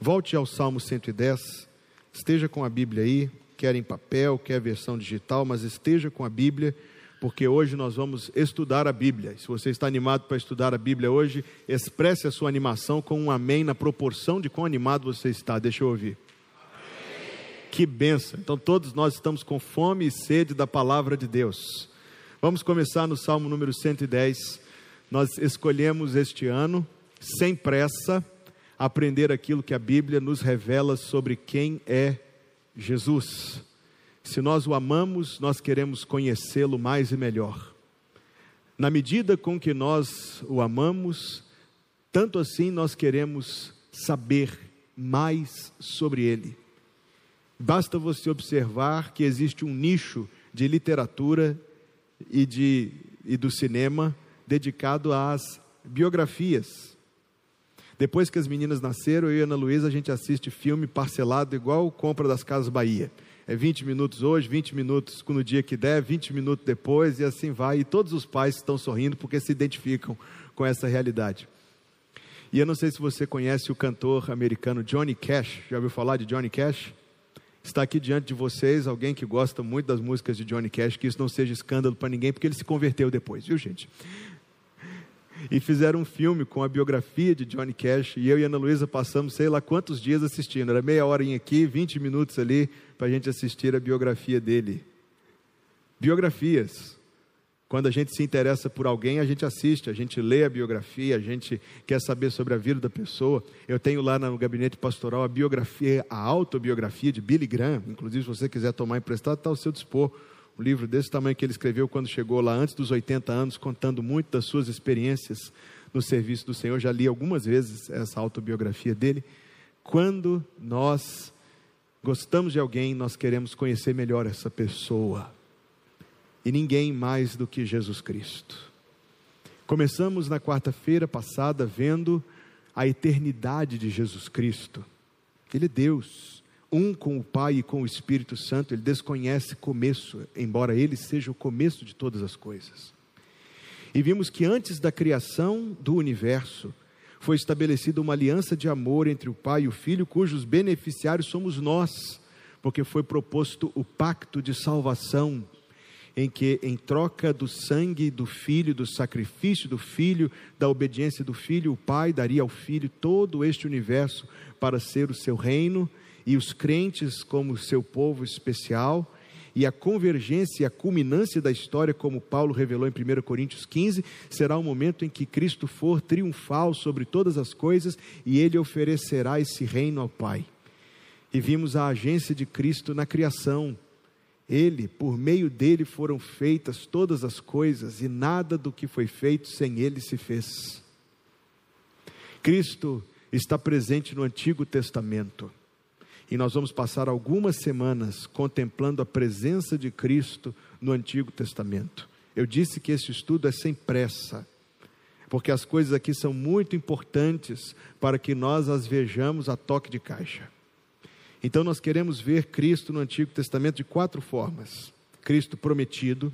Volte ao Salmo 110, esteja com a Bíblia aí, quer em papel, quer versão digital, mas esteja com a Bíblia, porque hoje nós vamos estudar a Bíblia. Se você está animado para estudar a Bíblia hoje, expresse a sua animação com um amém na proporção de quão animado você está. Deixa eu ouvir. Que benção! Então todos nós estamos com fome e sede da palavra de Deus. Vamos começar no Salmo número 110. Nós escolhemos este ano, sem pressa, aprender aquilo que a Bíblia nos revela sobre quem é Jesus. Se nós o amamos, nós queremos conhecê-lo mais e melhor. Na medida com que nós o amamos, tanto assim nós queremos saber mais sobre ele. Basta você observar que existe um nicho de literatura e, de, e do cinema dedicado às biografias. Depois que as meninas nasceram, eu e Ana Luísa, a gente assiste filme parcelado igual compra das Casas Bahia. É 20 minutos hoje, 20 minutos no dia que der, 20 minutos depois, e assim vai. E todos os pais estão sorrindo porque se identificam com essa realidade. E eu não sei se você conhece o cantor americano Johnny Cash. Já ouviu falar de Johnny Cash? Está aqui diante de vocês alguém que gosta muito das músicas de Johnny Cash, que isso não seja escândalo para ninguém, porque ele se converteu depois, viu gente? E fizeram um filme com a biografia de Johnny Cash, e eu e Ana Luísa passamos sei lá quantos dias assistindo, era meia hora aqui, 20 minutos ali, para a gente assistir a biografia dele. Biografias. Quando a gente se interessa por alguém, a gente assiste, a gente lê a biografia, a gente quer saber sobre a vida da pessoa. Eu tenho lá no gabinete pastoral a biografia, a autobiografia de Billy Graham. Inclusive, se você quiser tomar emprestado, está ao seu dispor. Um livro desse tamanho que ele escreveu quando chegou lá antes dos 80 anos, contando muito das suas experiências no serviço do Senhor. Já li algumas vezes essa autobiografia dele. Quando nós gostamos de alguém, nós queremos conhecer melhor essa pessoa e ninguém mais do que Jesus Cristo. Começamos na quarta-feira passada vendo a eternidade de Jesus Cristo. Ele é Deus, um com o Pai e com o Espírito Santo, ele desconhece começo, embora ele seja o começo de todas as coisas. E vimos que antes da criação do universo, foi estabelecida uma aliança de amor entre o Pai e o Filho, cujos beneficiários somos nós, porque foi proposto o pacto de salvação em que, em troca do sangue do filho, do sacrifício do filho, da obediência do filho, o pai daria ao filho todo este universo para ser o seu reino e os crentes como seu povo especial. E a convergência e a culminância da história, como Paulo revelou em 1 Coríntios 15, será o momento em que Cristo for triunfal sobre todas as coisas e ele oferecerá esse reino ao Pai. E vimos a agência de Cristo na criação, ele, por meio dele foram feitas todas as coisas e nada do que foi feito sem ele se fez. Cristo está presente no Antigo Testamento. E nós vamos passar algumas semanas contemplando a presença de Cristo no Antigo Testamento. Eu disse que esse estudo é sem pressa, porque as coisas aqui são muito importantes para que nós as vejamos a toque de caixa. Então nós queremos ver Cristo no Antigo Testamento de quatro formas: Cristo prometido,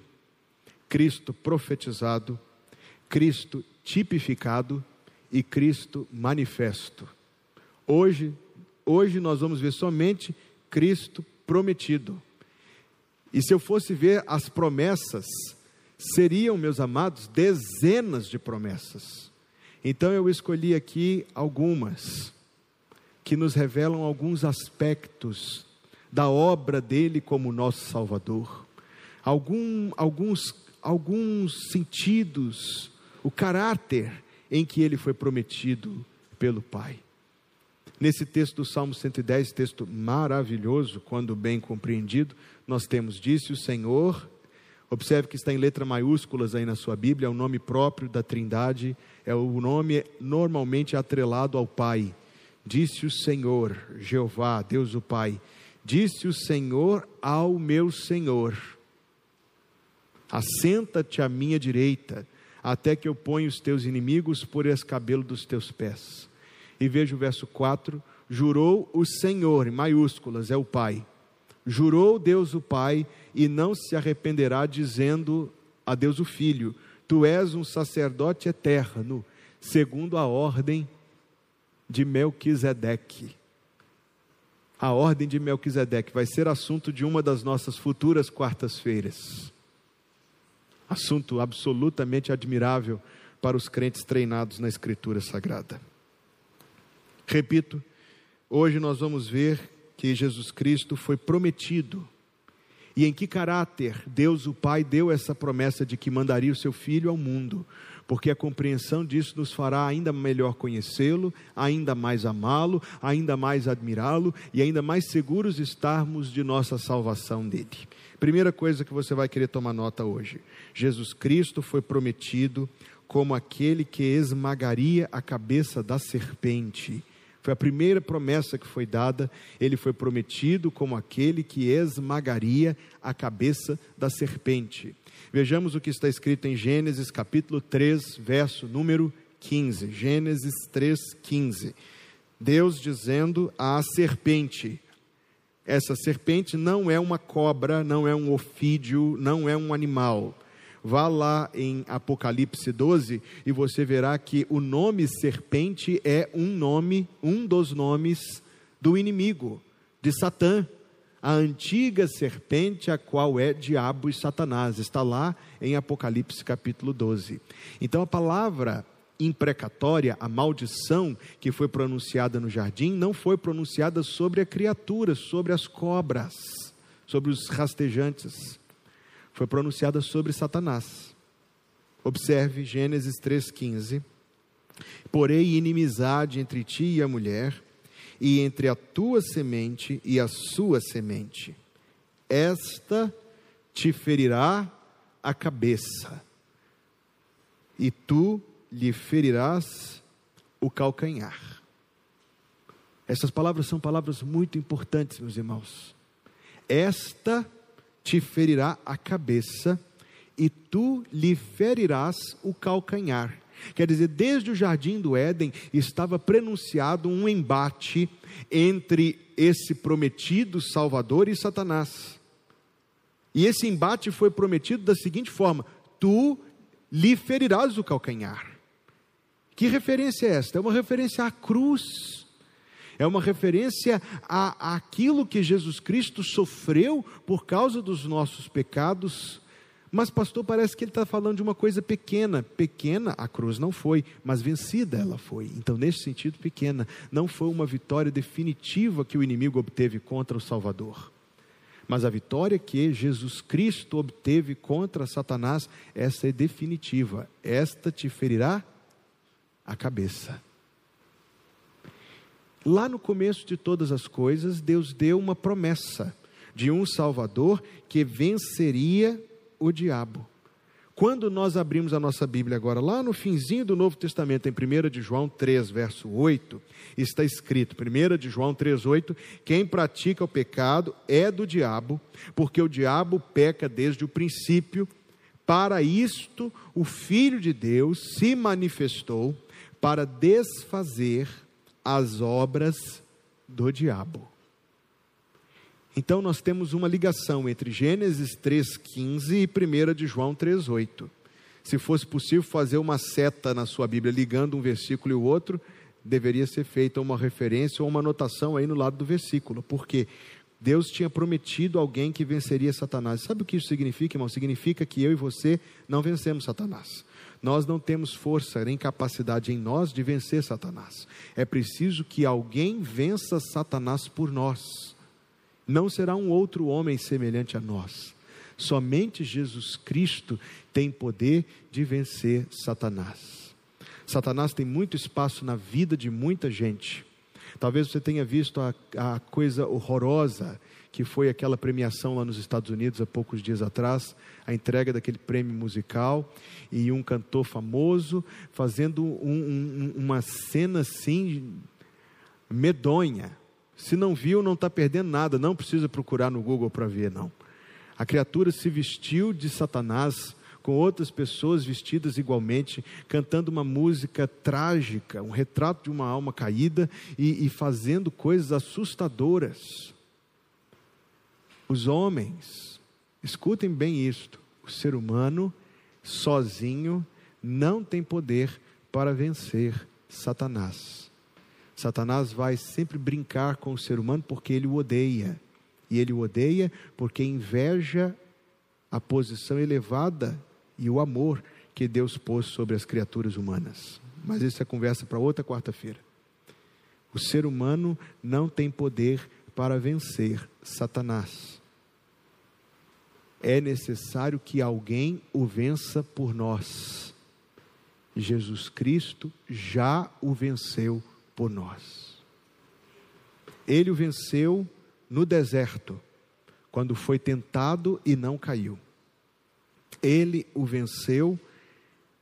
Cristo profetizado, Cristo tipificado e Cristo manifesto. Hoje, hoje nós vamos ver somente Cristo prometido. E se eu fosse ver as promessas, seriam, meus amados, dezenas de promessas. Então eu escolhi aqui algumas que nos revelam alguns aspectos da obra dele como nosso Salvador, algum, alguns, alguns sentidos, o caráter em que ele foi prometido pelo Pai. Nesse texto do Salmo 110, texto maravilhoso, quando bem compreendido, nós temos: Disse o Senhor, observe que está em letra maiúsculas aí na sua Bíblia, é o nome próprio da Trindade, é o nome normalmente atrelado ao Pai. Disse o Senhor, Jeová, Deus o Pai, disse o Senhor ao meu Senhor: Assenta-te à minha direita, até que eu ponha os teus inimigos por escabelo dos teus pés. E veja o verso 4: Jurou o Senhor, em maiúsculas, é o Pai. Jurou Deus o Pai e não se arrependerá, dizendo a Deus o Filho: Tu és um sacerdote eterno, segundo a ordem de Melquisedeque. A ordem de Melquisedeque vai ser assunto de uma das nossas futuras quartas-feiras. Assunto absolutamente admirável para os crentes treinados na Escritura Sagrada. Repito, hoje nós vamos ver que Jesus Cristo foi prometido. E em que caráter Deus, o Pai, deu essa promessa de que mandaria o seu Filho ao mundo, porque a compreensão disso nos fará ainda melhor conhecê-lo, ainda mais amá-lo, ainda mais admirá-lo e ainda mais seguros estarmos de nossa salvação dele. Primeira coisa que você vai querer tomar nota hoje: Jesus Cristo foi prometido como aquele que esmagaria a cabeça da serpente. Foi a primeira promessa que foi dada. Ele foi prometido como aquele que esmagaria a cabeça da serpente. Vejamos o que está escrito em Gênesis capítulo 3, verso número 15. Gênesis 3, 15. Deus dizendo à serpente: essa serpente não é uma cobra, não é um ofídio, não é um animal. Vá lá em Apocalipse 12 e você verá que o nome serpente é um nome, um dos nomes do inimigo, de Satã. A antiga serpente, a qual é diabo e Satanás, está lá em Apocalipse capítulo 12. Então a palavra imprecatória, a maldição que foi pronunciada no jardim, não foi pronunciada sobre a criatura, sobre as cobras, sobre os rastejantes foi pronunciada sobre Satanás. Observe Gênesis 3,15. Porém, inimizade entre ti e a mulher, e entre a tua semente e a sua semente. Esta te ferirá a cabeça, e tu lhe ferirás o calcanhar. Essas palavras são palavras muito importantes, meus irmãos. Esta te ferirá a cabeça e tu lhe ferirás o calcanhar. Quer dizer, desde o jardim do Éden estava prenunciado um embate entre esse prometido Salvador e Satanás. E esse embate foi prometido da seguinte forma: tu lhe ferirás o calcanhar. Que referência é esta? É uma referência à cruz é uma referência a, aquilo que Jesus Cristo sofreu por causa dos nossos pecados. Mas, pastor, parece que ele está falando de uma coisa pequena. Pequena a cruz não foi, mas vencida ela foi. Então, nesse sentido, pequena. Não foi uma vitória definitiva que o inimigo obteve contra o Salvador. Mas a vitória que Jesus Cristo obteve contra Satanás, essa é definitiva. Esta te ferirá a cabeça. Lá no começo de todas as coisas, Deus deu uma promessa de um Salvador que venceria o diabo. Quando nós abrimos a nossa Bíblia agora, lá no finzinho do Novo Testamento, em 1 de João 3, verso 8, está escrito, 1 de João 3, 8, quem pratica o pecado é do diabo, porque o diabo peca desde o princípio. Para isto, o Filho de Deus se manifestou para desfazer as obras do diabo. Então nós temos uma ligação entre Gênesis 3:15 e 1 de João 3:8. Se fosse possível fazer uma seta na sua Bíblia ligando um versículo e o outro, deveria ser feita uma referência ou uma anotação aí no lado do versículo, porque Deus tinha prometido alguém que venceria Satanás. Sabe o que isso significa, irmão? Significa que eu e você não vencemos Satanás. Nós não temos força nem capacidade em nós de vencer Satanás. É preciso que alguém vença Satanás por nós. Não será um outro homem semelhante a nós. Somente Jesus Cristo tem poder de vencer Satanás. Satanás tem muito espaço na vida de muita gente. Talvez você tenha visto a, a coisa horrorosa que foi aquela premiação lá nos Estados Unidos há poucos dias atrás, a entrega daquele prêmio musical e um cantor famoso fazendo um, um, uma cena assim medonha. Se não viu, não está perdendo nada, não precisa procurar no Google para ver, não. A criatura se vestiu de Satanás com outras pessoas vestidas igualmente, cantando uma música trágica, um retrato de uma alma caída e, e fazendo coisas assustadoras. Os homens, escutem bem isto: o ser humano sozinho não tem poder para vencer Satanás. Satanás vai sempre brincar com o ser humano porque ele o odeia. E ele o odeia porque inveja a posição elevada e o amor que Deus pôs sobre as criaturas humanas. Mas isso é conversa para outra quarta-feira. O ser humano não tem poder para vencer Satanás. É necessário que alguém o vença por nós. Jesus Cristo já o venceu por nós. Ele o venceu no deserto, quando foi tentado e não caiu. Ele o venceu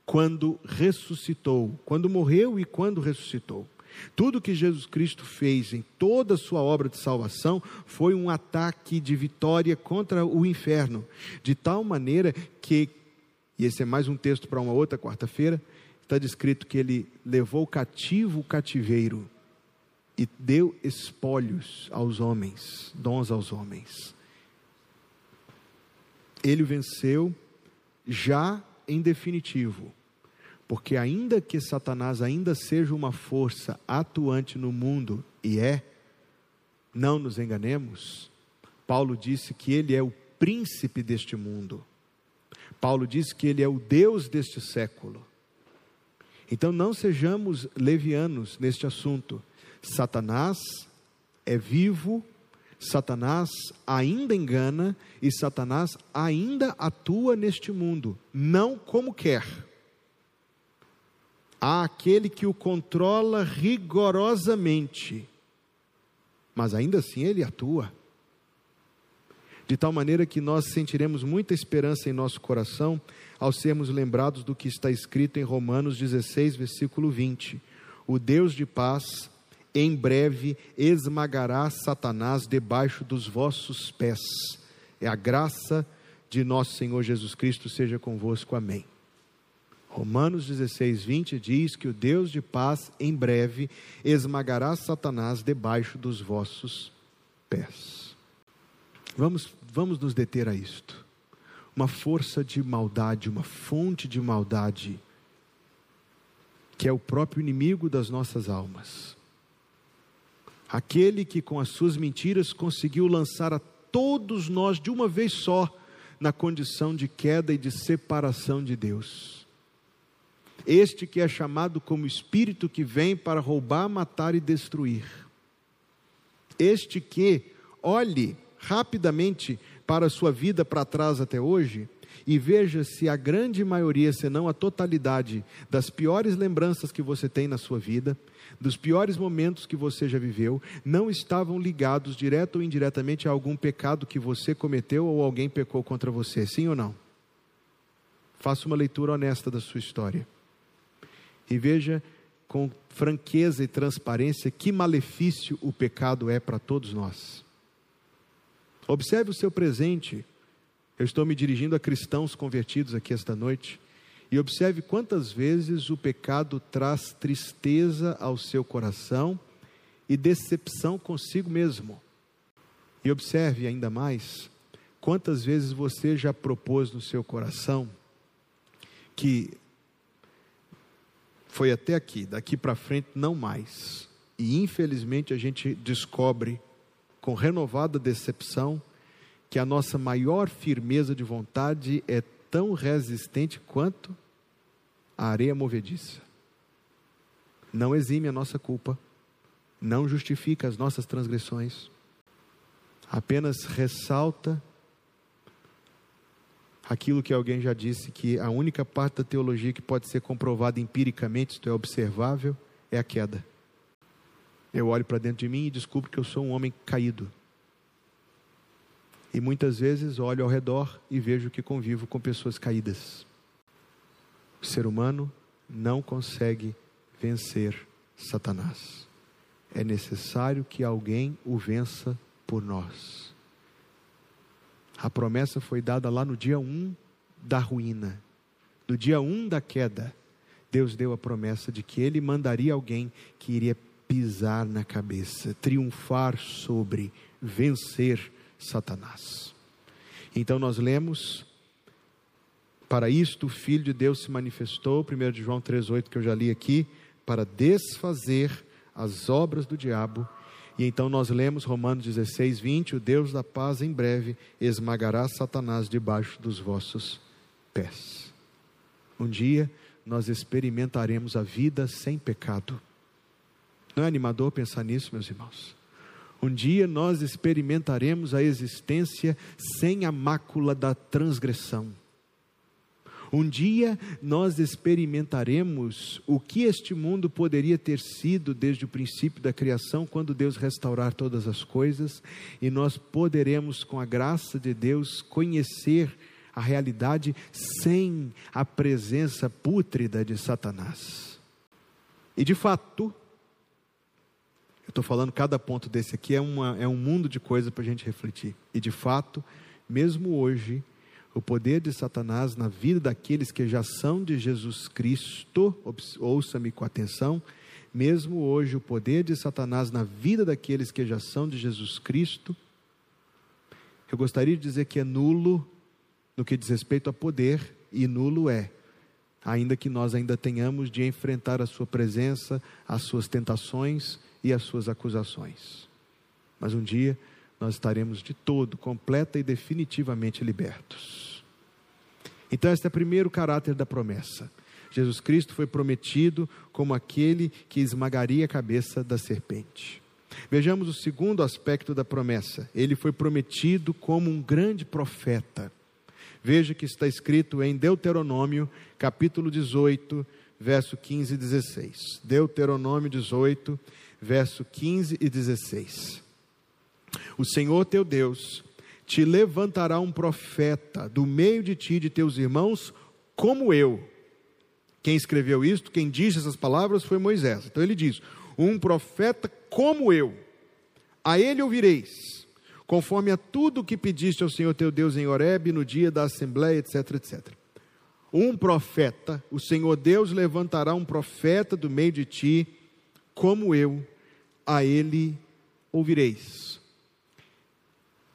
quando ressuscitou, quando morreu e quando ressuscitou. Tudo que Jesus Cristo fez em toda a sua obra de salvação foi um ataque de vitória contra o inferno, de tal maneira que, e esse é mais um texto para uma outra quarta-feira, está descrito que ele levou cativo o cativeiro e deu espólios aos homens, dons aos homens. Ele venceu já em definitivo, porque ainda que Satanás ainda seja uma força atuante no mundo e é, não nos enganemos, Paulo disse que ele é o príncipe deste mundo. Paulo disse que ele é o Deus deste século. Então não sejamos levianos neste assunto. Satanás é vivo, Satanás ainda engana e Satanás ainda atua neste mundo, não como quer. Há aquele que o controla rigorosamente, mas ainda assim ele atua. De tal maneira que nós sentiremos muita esperança em nosso coração ao sermos lembrados do que está escrito em Romanos 16, versículo 20: O Deus de paz em breve esmagará Satanás debaixo dos vossos pés. É a graça de nosso Senhor Jesus Cristo seja convosco. Amém. Romanos 16, 20 diz que o Deus de paz em breve esmagará Satanás debaixo dos vossos pés. Vamos, vamos nos deter a isto uma força de maldade, uma fonte de maldade, que é o próprio inimigo das nossas almas. Aquele que com as suas mentiras conseguiu lançar a todos nós de uma vez só na condição de queda e de separação de Deus. Este que é chamado como espírito que vem para roubar, matar e destruir. Este que, olhe rapidamente para a sua vida para trás até hoje e veja se a grande maioria, se não a totalidade, das piores lembranças que você tem na sua vida, dos piores momentos que você já viveu, não estavam ligados direto ou indiretamente a algum pecado que você cometeu ou alguém pecou contra você, sim ou não? Faça uma leitura honesta da sua história e veja com franqueza e transparência que malefício o pecado é para todos nós. Observe o seu presente. Eu estou me dirigindo a cristãos convertidos aqui esta noite. E observe quantas vezes o pecado traz tristeza ao seu coração e decepção consigo mesmo. E observe ainda mais quantas vezes você já propôs no seu coração que foi até aqui, daqui para frente não mais. E infelizmente a gente descobre com renovada decepção, que a nossa maior firmeza de vontade é tão resistente quanto a areia movediça. Não exime a nossa culpa, não justifica as nossas transgressões, apenas ressalta aquilo que alguém já disse, que a única parte da teologia que pode ser comprovada empiricamente, isto é observável, é a queda. Eu olho para dentro de mim e descubro que eu sou um homem caído. E muitas vezes olho ao redor e vejo que convivo com pessoas caídas. O ser humano não consegue vencer Satanás. É necessário que alguém o vença por nós. A promessa foi dada lá no dia 1 um da ruína, no dia 1 um da queda. Deus deu a promessa de que ele mandaria alguém que iria pisar na cabeça, triunfar sobre, vencer Satanás. Então nós lemos, para isto o Filho de Deus se manifestou, 1 João 3,8 que eu já li aqui, para desfazer as obras do diabo. E então nós lemos Romanos 16, 20: O Deus da paz em breve esmagará Satanás debaixo dos vossos pés. Um dia nós experimentaremos a vida sem pecado. Não é animador pensar nisso, meus irmãos? Um dia nós experimentaremos a existência sem a mácula da transgressão. Um dia nós experimentaremos o que este mundo poderia ter sido desde o princípio da criação, quando Deus restaurar todas as coisas, e nós poderemos, com a graça de Deus, conhecer a realidade sem a presença pútrida de Satanás. E de fato, eu estou falando cada ponto desse aqui é, uma, é um mundo de coisa para a gente refletir. E de fato, mesmo hoje, o poder de Satanás na vida daqueles que já são de Jesus Cristo, ouça-me com atenção, mesmo hoje o poder de Satanás na vida daqueles que já são de Jesus Cristo, eu gostaria de dizer que é nulo no que diz respeito a poder, e nulo é, ainda que nós ainda tenhamos de enfrentar a sua presença, as suas tentações e as suas acusações. Mas um dia nós estaremos de todo, completa e definitivamente libertos. Então, este é o primeiro caráter da promessa. Jesus Cristo foi prometido como aquele que esmagaria a cabeça da serpente. Vejamos o segundo aspecto da promessa. Ele foi prometido como um grande profeta. Veja que está escrito em Deuteronômio, capítulo 18, verso 15 e 16. Deuteronômio 18, verso 15 e 16. O Senhor teu Deus te levantará um profeta do meio de ti e de teus irmãos, como eu. Quem escreveu isto, quem disse essas palavras foi Moisés. Então ele diz: Um profeta como eu, a ele ouvireis conforme a tudo o que pediste ao Senhor teu Deus em Horebe no dia da assembleia, etc, etc. Um profeta, o Senhor Deus levantará um profeta do meio de ti, como eu, a ele ouvireis.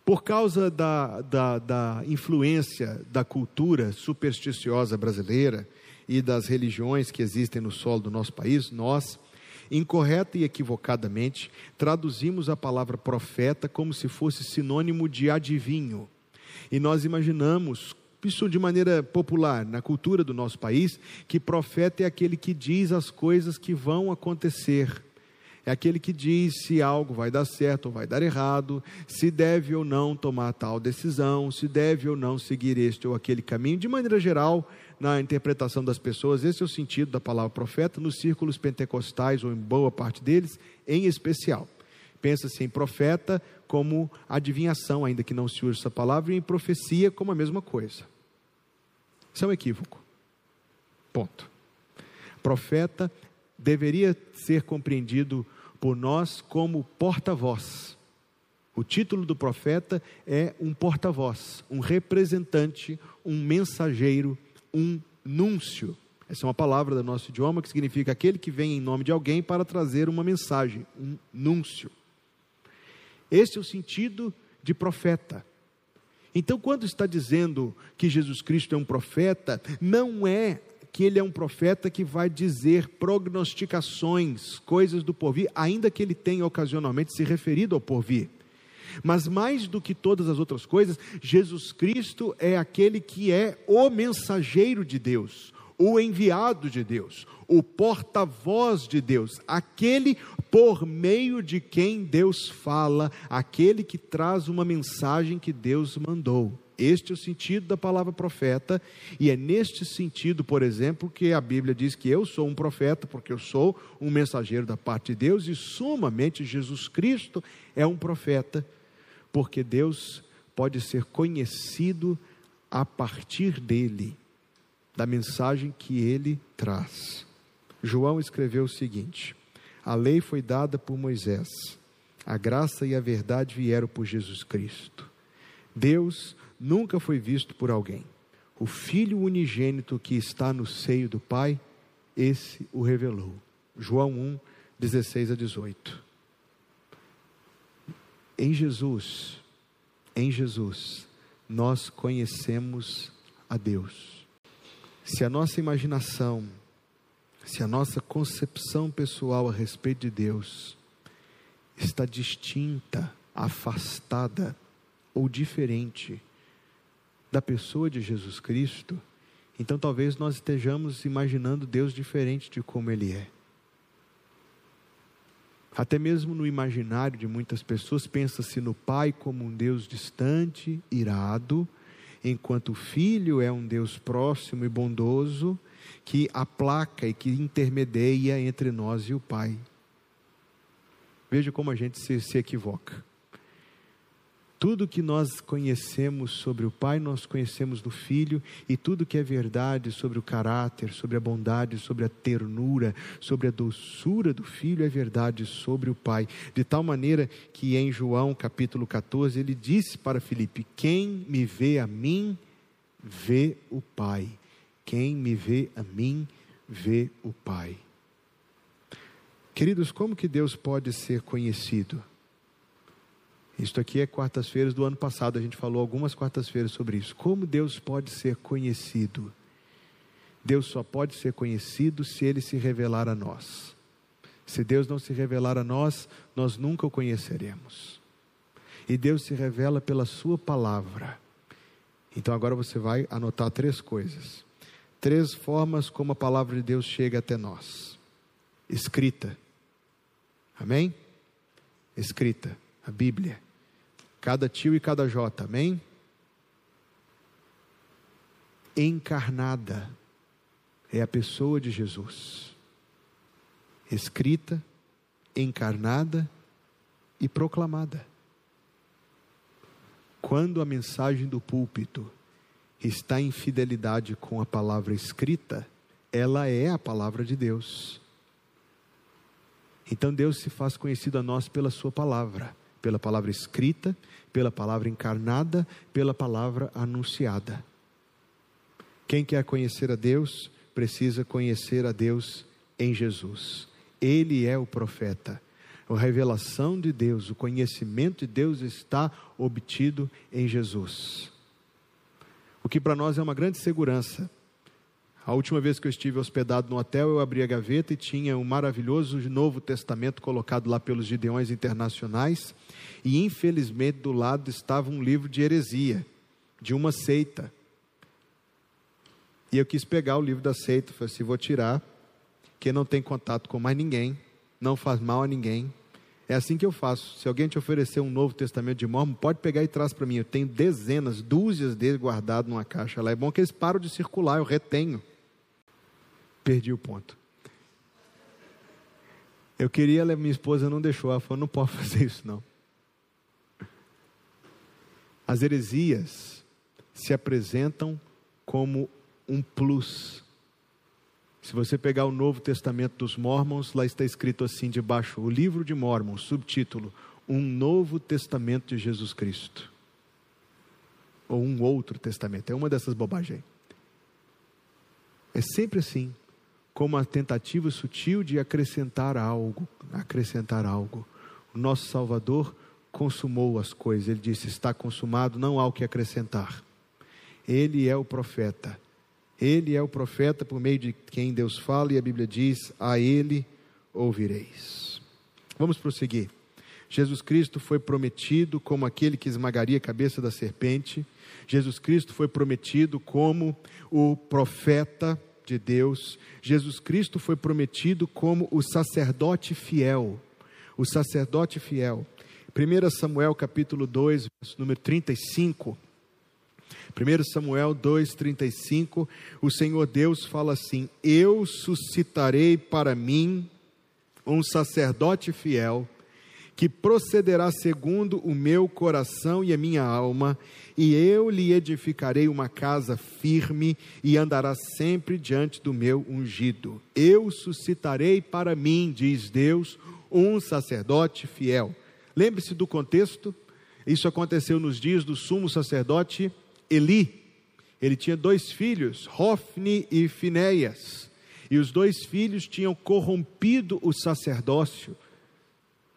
Por causa da, da, da influência da cultura supersticiosa brasileira e das religiões que existem no solo do nosso país, nós incorreta e equivocadamente, traduzimos a palavra profeta como se fosse sinônimo de adivinho. E nós imaginamos, isso de maneira popular, na cultura do nosso país, que profeta é aquele que diz as coisas que vão acontecer. É aquele que diz se algo vai dar certo ou vai dar errado, se deve ou não tomar tal decisão, se deve ou não seguir este ou aquele caminho. De maneira geral, na interpretação das pessoas, esse é o sentido da palavra profeta, nos círculos pentecostais, ou em boa parte deles, em especial. Pensa-se em profeta como adivinhação, ainda que não se use essa palavra, e em profecia como a mesma coisa. Isso é um equívoco. Ponto. Profeta deveria ser compreendido por nós como porta-voz. O título do profeta é um porta-voz, um representante, um mensageiro um núncio. Essa é uma palavra do nosso idioma que significa aquele que vem em nome de alguém para trazer uma mensagem, um núncio. Esse é o sentido de profeta. Então, quando está dizendo que Jesus Cristo é um profeta, não é que ele é um profeta que vai dizer prognosticações, coisas do porvir, ainda que ele tenha ocasionalmente se referido ao porvir. Mas mais do que todas as outras coisas, Jesus Cristo é aquele que é o mensageiro de Deus, o enviado de Deus, o porta-voz de Deus, aquele por meio de quem Deus fala, aquele que traz uma mensagem que Deus mandou. Este é o sentido da palavra profeta, e é neste sentido, por exemplo, que a Bíblia diz que eu sou um profeta, porque eu sou um mensageiro da parte de Deus, e sumamente Jesus Cristo é um profeta porque Deus pode ser conhecido a partir dele, da mensagem que ele traz. João escreveu o seguinte: A lei foi dada por Moisés, a graça e a verdade vieram por Jesus Cristo. Deus nunca foi visto por alguém. O Filho unigênito que está no seio do Pai, esse o revelou. João 1, 16 a 18 em Jesus, em Jesus, nós conhecemos a Deus. Se a nossa imaginação, se a nossa concepção pessoal a respeito de Deus está distinta, afastada ou diferente da pessoa de Jesus Cristo, então talvez nós estejamos imaginando Deus diferente de como Ele é. Até mesmo no imaginário de muitas pessoas, pensa-se no Pai como um Deus distante, irado, enquanto o Filho é um Deus próximo e bondoso, que aplaca e que intermedia entre nós e o Pai. Veja como a gente se, se equivoca. Tudo que nós conhecemos sobre o Pai, nós conhecemos do Filho, e tudo que é verdade sobre o caráter, sobre a bondade, sobre a ternura, sobre a doçura do Filho, é verdade sobre o Pai. De tal maneira que em João capítulo 14, ele disse para Filipe: Quem me vê a mim, vê o Pai. Quem me vê a mim, vê o Pai. Queridos, como que Deus pode ser conhecido? Isto aqui é quartas-feiras do ano passado, a gente falou algumas quartas-feiras sobre isso. Como Deus pode ser conhecido? Deus só pode ser conhecido se ele se revelar a nós. Se Deus não se revelar a nós, nós nunca o conheceremos. E Deus se revela pela Sua palavra. Então agora você vai anotar três coisas. Três formas como a palavra de Deus chega até nós: escrita. Amém? Escrita, a Bíblia cada tio e cada jota, amém? Encarnada é a pessoa de Jesus, escrita, encarnada e proclamada. Quando a mensagem do púlpito está em fidelidade com a palavra escrita, ela é a palavra de Deus. Então Deus se faz conhecido a nós pela Sua palavra pela palavra escrita, pela palavra encarnada, pela palavra anunciada. Quem quer conhecer a Deus, precisa conhecer a Deus em Jesus. Ele é o profeta. A revelação de Deus, o conhecimento de Deus está obtido em Jesus. O que para nós é uma grande segurança, a última vez que eu estive hospedado no hotel, eu abri a gaveta e tinha um maravilhoso Novo Testamento colocado lá pelos Gideões Internacionais. E infelizmente do lado estava um livro de heresia, de uma seita. E eu quis pegar o livro da seita, falei assim: vou tirar, que não tem contato com mais ninguém, não faz mal a ninguém. É assim que eu faço. Se alguém te oferecer um Novo Testamento de Mormon, pode pegar e traz para mim. Eu tenho dezenas, dúzias deles guardados numa caixa lá. É bom que eles param de circular, eu retenho perdi o ponto. Eu queria, minha esposa não deixou, ela falou: não pode fazer isso não. As heresias se apresentam como um plus. Se você pegar o Novo Testamento dos Mormons, lá está escrito assim debaixo: o livro de Mormons, subtítulo: Um Novo Testamento de Jesus Cristo. Ou um outro testamento, é uma dessas bobagens. É sempre assim como a tentativa sutil de acrescentar algo, acrescentar algo. O nosso Salvador consumou as coisas. Ele disse: está consumado, não há o que acrescentar. Ele é o profeta. Ele é o profeta por meio de quem Deus fala e a Bíblia diz: a ele ouvireis. Vamos prosseguir. Jesus Cristo foi prometido como aquele que esmagaria a cabeça da serpente. Jesus Cristo foi prometido como o profeta de Deus, Jesus Cristo foi prometido como o sacerdote fiel. O sacerdote fiel. 1 Samuel capítulo 2, número 35. 1 Samuel 2,35, o Senhor Deus fala assim: Eu suscitarei para mim um sacerdote fiel, que procederá segundo o meu coração e a minha alma, e eu lhe edificarei uma casa firme e andará sempre diante do meu ungido. Eu suscitarei para mim, diz Deus, um sacerdote fiel. Lembre-se do contexto. Isso aconteceu nos dias do sumo sacerdote Eli. Ele tinha dois filhos, Hofni e Finéias. E os dois filhos tinham corrompido o sacerdócio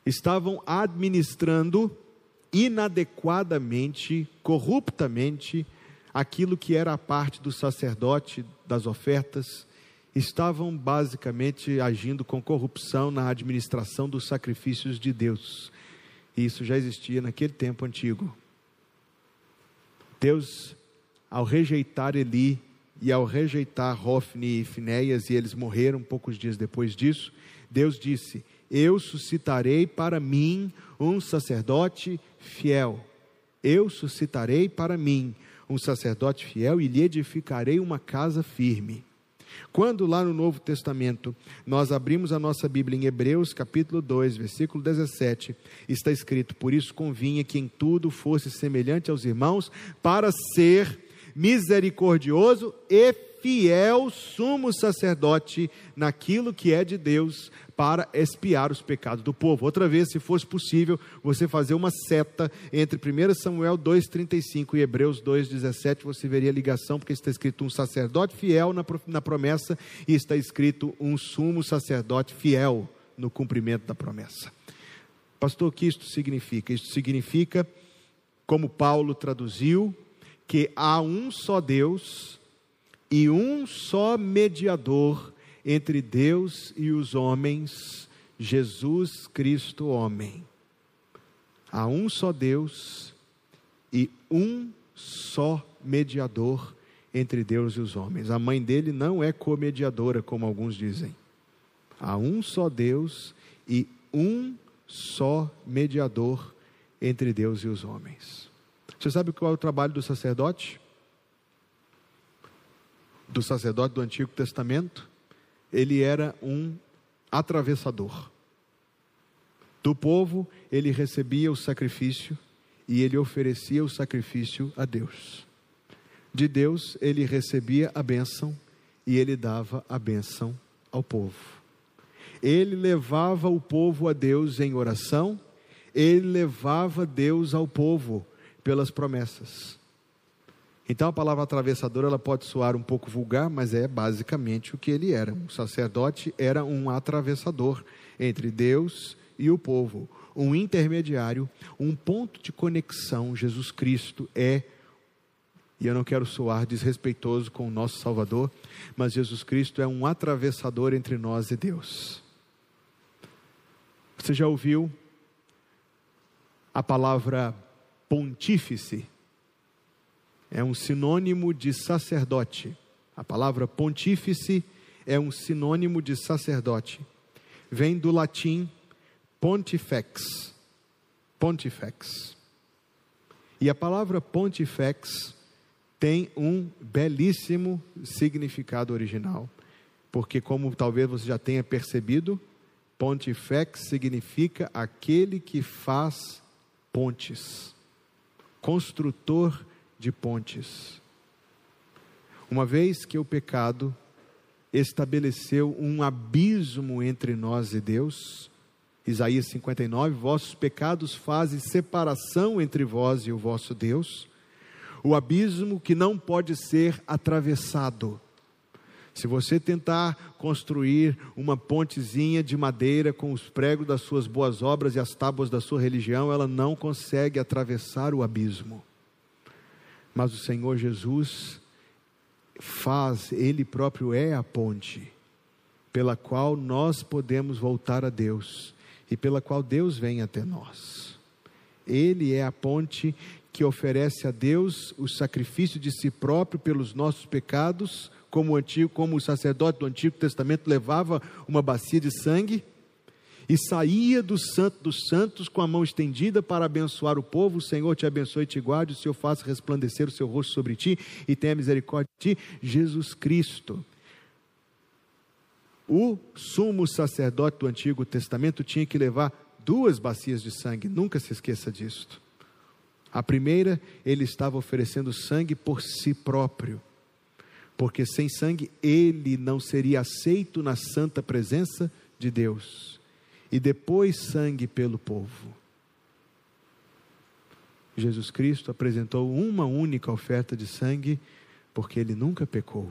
estavam administrando inadequadamente, corruptamente, aquilo que era a parte do sacerdote, das ofertas estavam basicamente agindo com corrupção na administração dos sacrifícios de Deus. E isso já existia naquele tempo antigo. Deus, ao rejeitar Eli e ao rejeitar Hofni e Finéias, e eles morreram poucos dias depois disso, Deus disse: Eu suscitarei para mim um sacerdote fiel. Eu suscitarei para mim um sacerdote fiel e lhe edificarei uma casa firme. Quando lá no Novo Testamento nós abrimos a nossa Bíblia em Hebreus capítulo 2, versículo 17, está escrito: Por isso convinha que em tudo fosse semelhante aos irmãos, para ser misericordioso e fiel sumo sacerdote naquilo que é de Deus para expiar os pecados do povo. Outra vez, se fosse possível, você fazer uma seta entre 1 Samuel 2,35 e Hebreus 2,17, você veria a ligação, porque está escrito um sacerdote fiel na promessa e está escrito um sumo sacerdote fiel no cumprimento da promessa. Pastor, o que isto significa? Isto significa, como Paulo traduziu, que há um só Deus e um só mediador entre Deus e os homens, Jesus Cristo, homem. Há um só Deus e um só mediador entre Deus e os homens. A mãe dele não é comediadora, como alguns dizem. Há um só Deus e um só mediador entre Deus e os homens. Você sabe qual é o trabalho do sacerdote? Do sacerdote do Antigo Testamento, ele era um atravessador. Do povo, ele recebia o sacrifício e ele oferecia o sacrifício a Deus. De Deus, ele recebia a bênção e ele dava a bênção ao povo. Ele levava o povo a Deus em oração, ele levava Deus ao povo pelas promessas. Então a palavra atravessador ela pode soar um pouco vulgar, mas é basicamente o que ele era. Um sacerdote era um atravessador entre Deus e o povo, um intermediário, um ponto de conexão. Jesus Cristo é e eu não quero soar desrespeitoso com o nosso Salvador, mas Jesus Cristo é um atravessador entre nós e Deus. Você já ouviu a palavra pontífice? É um sinônimo de sacerdote. A palavra pontífice é um sinônimo de sacerdote. Vem do latim pontifex. Pontifex. E a palavra pontifex tem um belíssimo significado original. Porque, como talvez você já tenha percebido, pontifex significa aquele que faz pontes, construtor de pontes. Uma vez que o pecado estabeleceu um abismo entre nós e Deus, Isaías 59, vossos pecados fazem separação entre vós e o vosso Deus, o abismo que não pode ser atravessado. Se você tentar construir uma pontezinha de madeira com os pregos das suas boas obras e as tábuas da sua religião, ela não consegue atravessar o abismo. Mas o Senhor Jesus faz, Ele próprio é a ponte pela qual nós podemos voltar a Deus e pela qual Deus vem até nós. Ele é a ponte que oferece a Deus o sacrifício de si próprio pelos nossos pecados, como o antigo, como o sacerdote do Antigo Testamento levava uma bacia de sangue e saía do santo dos santos com a mão estendida para abençoar o povo. O Senhor te abençoe e te guarde, o Senhor faça resplandecer o seu rosto sobre ti e tenha misericórdia de ti. Jesus Cristo. O sumo sacerdote do Antigo Testamento tinha que levar duas bacias de sangue, nunca se esqueça disto. A primeira, ele estava oferecendo sangue por si próprio, porque sem sangue ele não seria aceito na santa presença de Deus e depois sangue pelo povo. Jesus Cristo apresentou uma única oferta de sangue porque ele nunca pecou.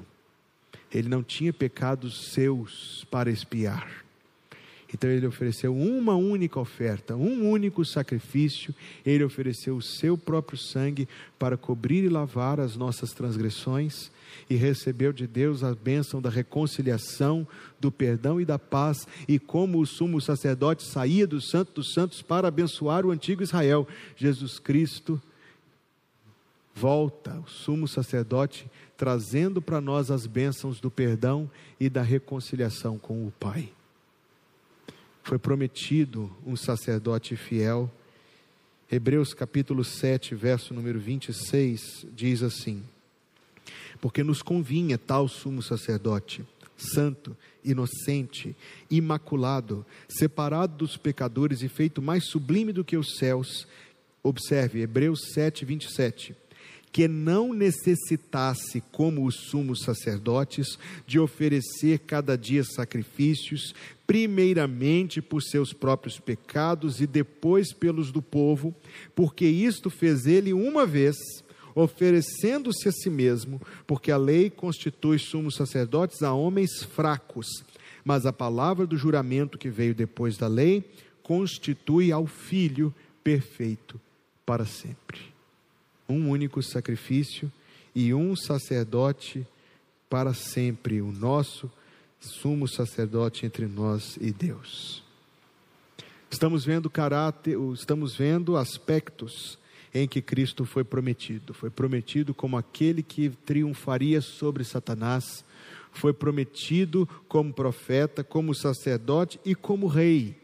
Ele não tinha pecados seus para expiar. Então ele ofereceu uma única oferta, um único sacrifício, ele ofereceu o seu próprio sangue para cobrir e lavar as nossas transgressões, e recebeu de Deus a bênção da reconciliação, do perdão e da paz, e como o sumo sacerdote saía do Santo dos Santos para abençoar o antigo Israel, Jesus Cristo volta, o sumo sacerdote, trazendo para nós as bênçãos do perdão e da reconciliação com o Pai. Foi prometido um sacerdote fiel. Hebreus capítulo 7, verso número 26, diz assim: porque nos convinha tal sumo sacerdote, santo, inocente, imaculado, separado dos pecadores e feito mais sublime do que os céus. Observe, Hebreus 7, 27 que não necessitasse, como os sumos sacerdotes, de oferecer cada dia sacrifícios, primeiramente por seus próprios pecados e depois pelos do povo, porque isto fez ele uma vez oferecendo-se a si mesmo, porque a lei constitui sumos sacerdotes a homens fracos, mas a palavra do juramento que veio depois da lei constitui ao Filho perfeito para sempre. Um único sacrifício e um sacerdote para sempre, o nosso sumo sacerdote entre nós e Deus. Estamos vendo caráter, estamos vendo aspectos em que Cristo foi prometido. Foi prometido como aquele que triunfaria sobre Satanás, foi prometido como profeta, como sacerdote e como rei.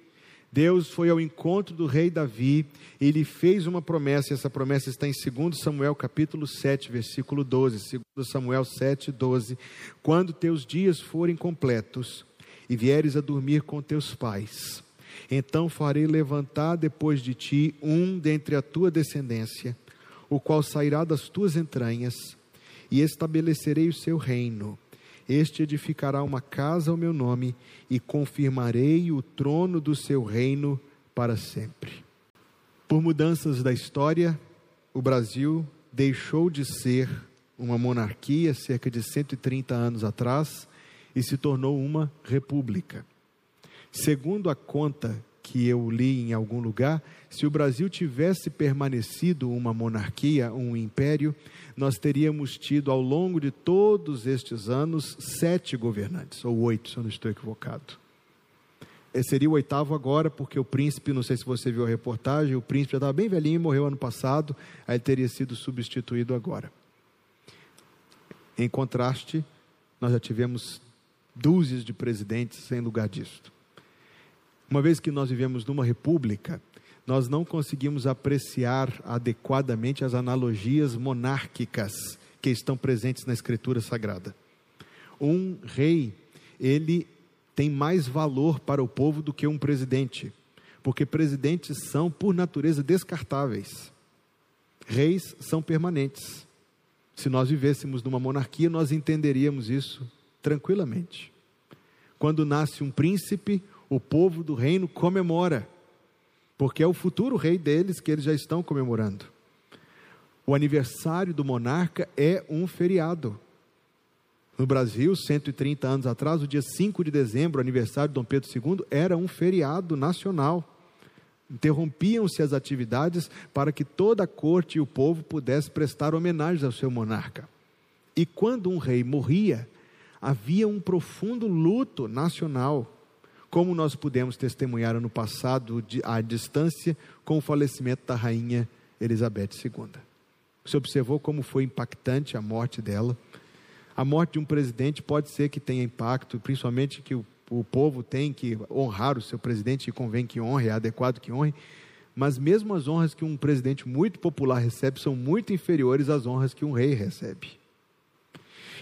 Deus foi ao encontro do rei Davi e lhe fez uma promessa, e essa promessa está em 2 Samuel capítulo 7, versículo 12. 2 Samuel 7, 12. Quando teus dias forem completos e vieres a dormir com teus pais, então farei levantar depois de ti um dentre a tua descendência, o qual sairá das tuas entranhas, e estabelecerei o seu reino. Este edificará uma casa ao meu nome, e confirmarei o trono do seu reino para sempre. Por mudanças da história, o Brasil deixou de ser uma monarquia cerca de 130 anos atrás e se tornou uma república. Segundo a conta que eu li em algum lugar, se o Brasil tivesse permanecido uma monarquia, um império, nós teríamos tido ao longo de todos estes anos sete governantes, ou oito, se eu não estou equivocado. Esse seria o oitavo agora, porque o príncipe, não sei se você viu a reportagem, o príncipe já estava bem velhinho, e morreu ano passado, aí teria sido substituído agora. Em contraste, nós já tivemos dúzias de presidentes em lugar disto. Uma vez que nós vivemos numa república, nós não conseguimos apreciar adequadamente as analogias monárquicas que estão presentes na Escritura Sagrada. Um rei, ele tem mais valor para o povo do que um presidente, porque presidentes são, por natureza, descartáveis. Reis são permanentes. Se nós vivêssemos numa monarquia, nós entenderíamos isso tranquilamente. Quando nasce um príncipe, o povo do reino comemora, porque é o futuro rei deles que eles já estão comemorando. O aniversário do monarca é um feriado. No Brasil, 130 anos atrás, o dia 5 de dezembro, aniversário de Dom Pedro II, era um feriado nacional. Interrompiam-se as atividades para que toda a corte e o povo pudesse prestar homenagens ao seu monarca. E quando um rei morria, havia um profundo luto nacional como nós pudemos testemunhar no passado, à distância, com o falecimento da rainha Elizabeth II. Você observou como foi impactante a morte dela? A morte de um presidente pode ser que tenha impacto, principalmente que o, o povo tem que honrar o seu presidente e convém que honre, é adequado que honre, mas mesmo as honras que um presidente muito popular recebe são muito inferiores às honras que um rei recebe.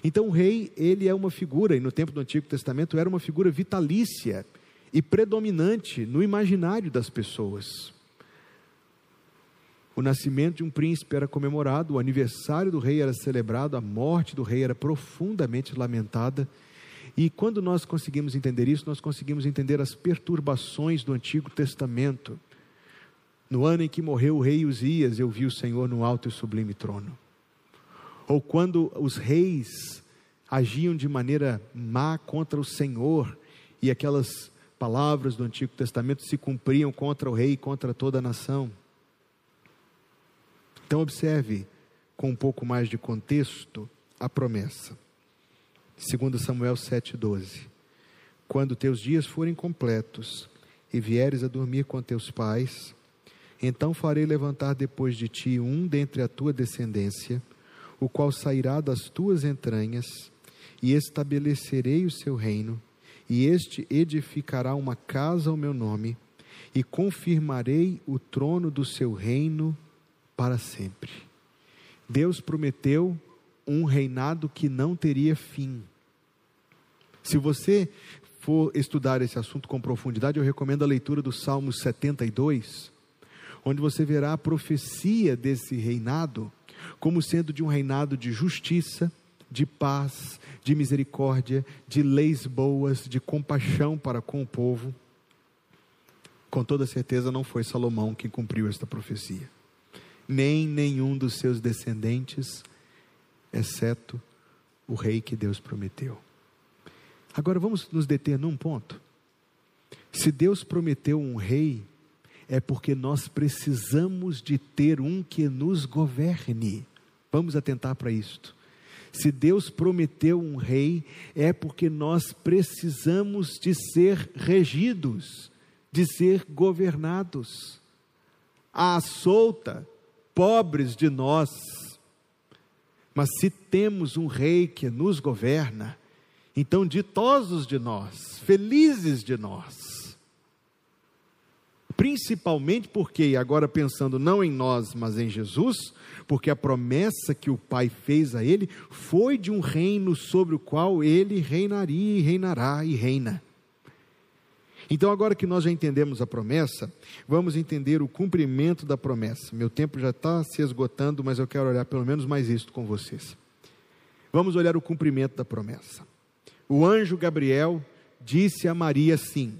Então o rei, ele é uma figura, e no tempo do Antigo Testamento era uma figura vitalícia e predominante no imaginário das pessoas. O nascimento de um príncipe era comemorado, o aniversário do rei era celebrado, a morte do rei era profundamente lamentada. E quando nós conseguimos entender isso, nós conseguimos entender as perturbações do Antigo Testamento. No ano em que morreu o rei Uzias, eu vi o Senhor no alto e sublime trono ou quando os reis agiam de maneira má contra o Senhor e aquelas palavras do Antigo Testamento se cumpriam contra o rei e contra toda a nação. Então, observe com um pouco mais de contexto a promessa. 2 Samuel 7,12. Quando teus dias forem completos e vieres a dormir com teus pais, então farei levantar depois de ti um dentre a tua descendência, o qual sairá das tuas entranhas, e estabelecerei o seu reino, e este edificará uma casa ao meu nome, e confirmarei o trono do seu reino para sempre. Deus prometeu um reinado que não teria fim. Se você for estudar esse assunto com profundidade, eu recomendo a leitura do Salmo 72, onde você verá a profecia desse reinado como sendo de um reinado de justiça, de paz, de misericórdia, de leis boas, de compaixão para com o povo. Com toda certeza não foi Salomão quem cumpriu esta profecia, nem nenhum dos seus descendentes, exceto o rei que Deus prometeu. Agora vamos nos deter num ponto. Se Deus prometeu um rei, é porque nós precisamos de ter um que nos governe. Vamos atentar para isto. Se Deus prometeu um rei, é porque nós precisamos de ser regidos, de ser governados. À solta, pobres de nós. Mas se temos um rei que nos governa, então ditosos de nós, felizes de nós. Principalmente porque, agora pensando não em nós, mas em Jesus, porque a promessa que o Pai fez a ele foi de um reino sobre o qual ele reinaria e reinará e reina. Então, agora que nós já entendemos a promessa, vamos entender o cumprimento da promessa. Meu tempo já está se esgotando, mas eu quero olhar pelo menos mais isto com vocês. Vamos olhar o cumprimento da promessa. O anjo Gabriel disse a Maria assim: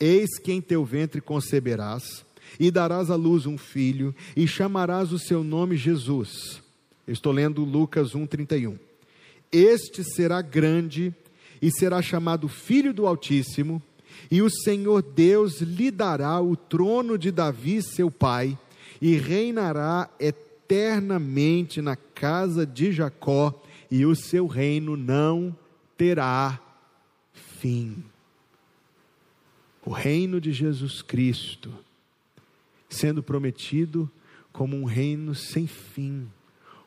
Eis que em teu ventre conceberás, e darás à luz um filho, e chamarás o seu nome Jesus. estou lendo Lucas 1,31. Este será grande e será chamado Filho do Altíssimo, e o Senhor Deus lhe dará o trono de Davi, seu pai, e reinará eternamente na casa de Jacó, e o seu reino não terá fim o reino de Jesus Cristo sendo prometido como um reino sem fim,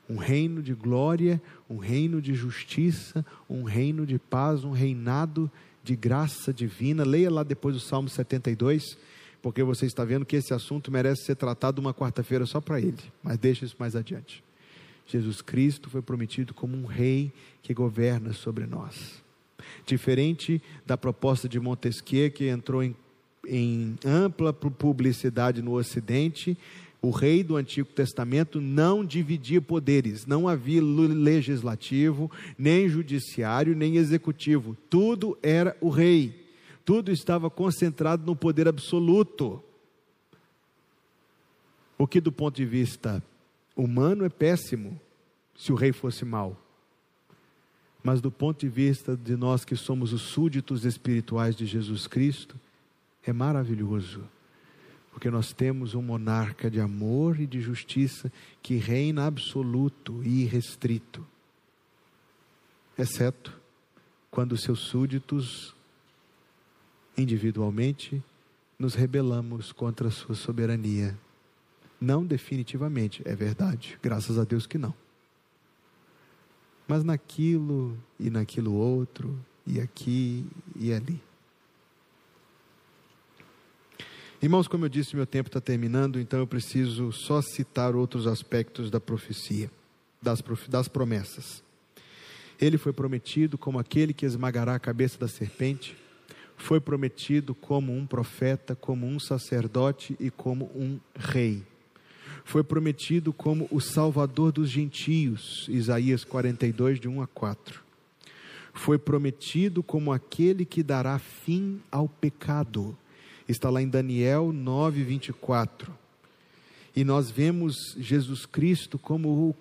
um reino de glória, um reino de justiça, um reino de paz, um reinado de graça divina. Leia lá depois o Salmo 72, porque você está vendo que esse assunto merece ser tratado uma quarta-feira só para ele, mas deixa isso mais adiante. Jesus Cristo foi prometido como um rei que governa sobre nós. Diferente da proposta de Montesquieu, que entrou em, em ampla publicidade no Ocidente, o rei do Antigo Testamento não dividia poderes, não havia legislativo, nem judiciário, nem executivo, tudo era o rei, tudo estava concentrado no poder absoluto. O que, do ponto de vista humano, é péssimo se o rei fosse mau mas do ponto de vista de nós que somos os súditos espirituais de Jesus Cristo, é maravilhoso, porque nós temos um monarca de amor e de justiça que reina absoluto e irrestrito, exceto quando seus súditos, individualmente, nos rebelamos contra a sua soberania. Não definitivamente, é verdade, graças a Deus que não mas naquilo e naquilo outro, e aqui e ali. Irmãos, como eu disse, meu tempo está terminando, então eu preciso só citar outros aspectos da profecia, das, das promessas. Ele foi prometido como aquele que esmagará a cabeça da serpente, foi prometido como um profeta, como um sacerdote e como um rei foi prometido como o Salvador dos gentios, Isaías 42, de 1 a 4. Foi prometido como aquele que dará fim ao pecado, está lá em Daniel 9, 24. E nós vemos Jesus Cristo como o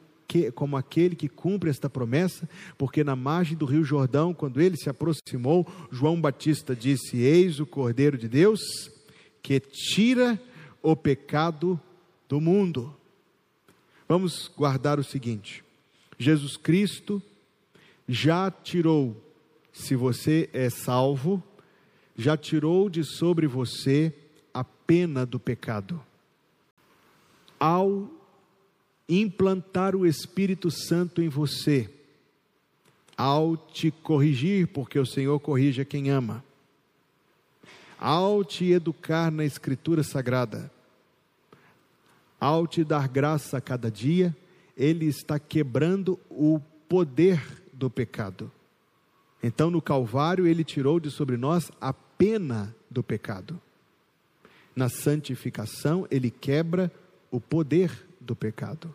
como aquele que cumpre esta promessa, porque na margem do Rio Jordão, quando ele se aproximou, João Batista disse: Eis o Cordeiro de Deus que tira o pecado do mundo. Vamos guardar o seguinte: Jesus Cristo já tirou, se você é salvo, já tirou de sobre você a pena do pecado. Ao implantar o Espírito Santo em você, ao te corrigir, porque o Senhor corrige a quem ama, ao te educar na Escritura Sagrada, ao te dar graça a cada dia, Ele está quebrando o poder do pecado. Então, no Calvário, Ele tirou de sobre nós a pena do pecado. Na santificação, Ele quebra o poder do pecado.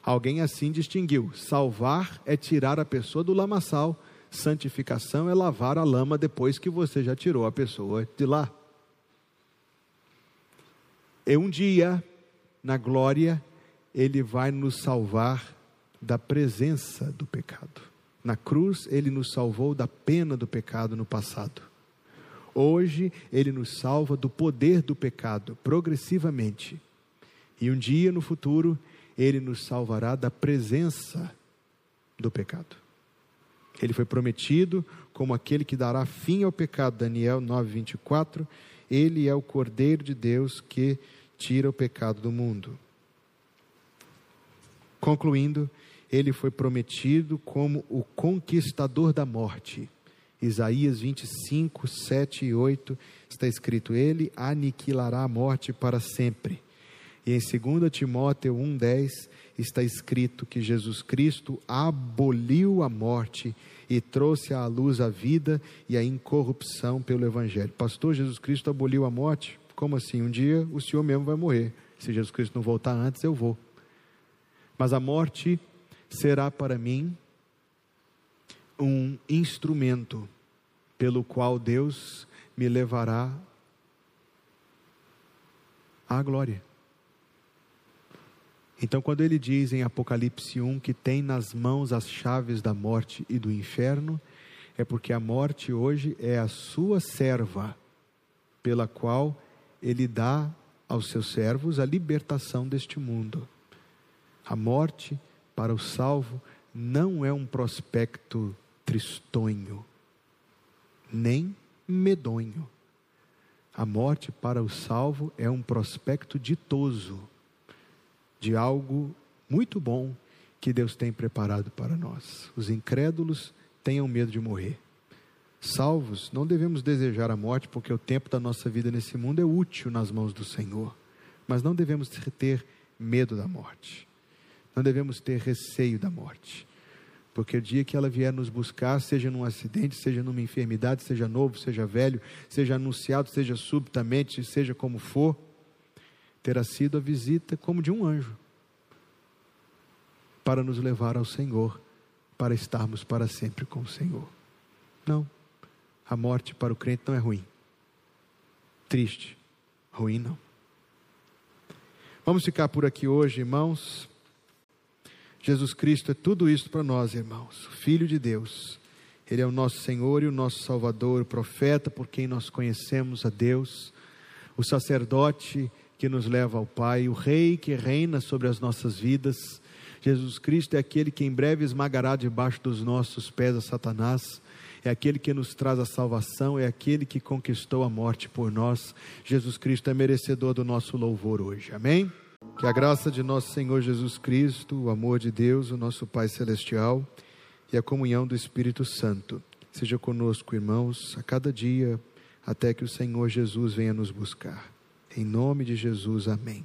Alguém assim distinguiu: salvar é tirar a pessoa do lamaçal, santificação é lavar a lama depois que você já tirou a pessoa de lá. E um dia, na glória, ele vai nos salvar da presença do pecado. Na cruz, ele nos salvou da pena do pecado no passado. Hoje, ele nos salva do poder do pecado, progressivamente. E um dia no futuro, ele nos salvará da presença do pecado. Ele foi prometido como aquele que dará fim ao pecado, Daniel 9:24. Ele é o Cordeiro de Deus que tira o pecado do mundo. Concluindo, ele foi prometido como o conquistador da morte. Isaías 25, 7 e 8 está escrito: Ele aniquilará a morte para sempre. E em 2 Timóteo 1,10 está escrito que Jesus Cristo aboliu a morte e trouxe à luz a vida e a incorrupção pelo Evangelho. Pastor, Jesus Cristo aboliu a morte? Como assim? Um dia o Senhor mesmo vai morrer. Se Jesus Cristo não voltar antes, eu vou. Mas a morte será para mim um instrumento pelo qual Deus me levará à glória. Então, quando ele diz em Apocalipse 1 que tem nas mãos as chaves da morte e do inferno, é porque a morte hoje é a sua serva, pela qual ele dá aos seus servos a libertação deste mundo. A morte para o salvo não é um prospecto tristonho, nem medonho. A morte para o salvo é um prospecto ditoso de algo muito bom que Deus tem preparado para nós. Os incrédulos tenham medo de morrer. Salvos, não devemos desejar a morte, porque o tempo da nossa vida nesse mundo é útil nas mãos do Senhor. Mas não devemos ter medo da morte. Não devemos ter receio da morte. Porque o dia que ela vier nos buscar, seja num acidente, seja numa enfermidade, seja novo, seja velho, seja anunciado, seja subitamente, seja como for, terá sido a visita como de um anjo para nos levar ao Senhor, para estarmos para sempre com o Senhor. Não, a morte para o crente não é ruim. Triste, ruim não. Vamos ficar por aqui hoje, irmãos. Jesus Cristo é tudo isso para nós, irmãos. Filho de Deus. Ele é o nosso Senhor e o nosso Salvador, o profeta por quem nós conhecemos a Deus, o sacerdote que nos leva ao Pai, o Rei que reina sobre as nossas vidas. Jesus Cristo é aquele que em breve esmagará debaixo dos nossos pés a Satanás, é aquele que nos traz a salvação, é aquele que conquistou a morte por nós. Jesus Cristo é merecedor do nosso louvor hoje. Amém? Que a graça de nosso Senhor Jesus Cristo, o amor de Deus, o nosso Pai Celestial e a comunhão do Espírito Santo seja conosco, irmãos, a cada dia, até que o Senhor Jesus venha nos buscar. Em nome de Jesus, amém.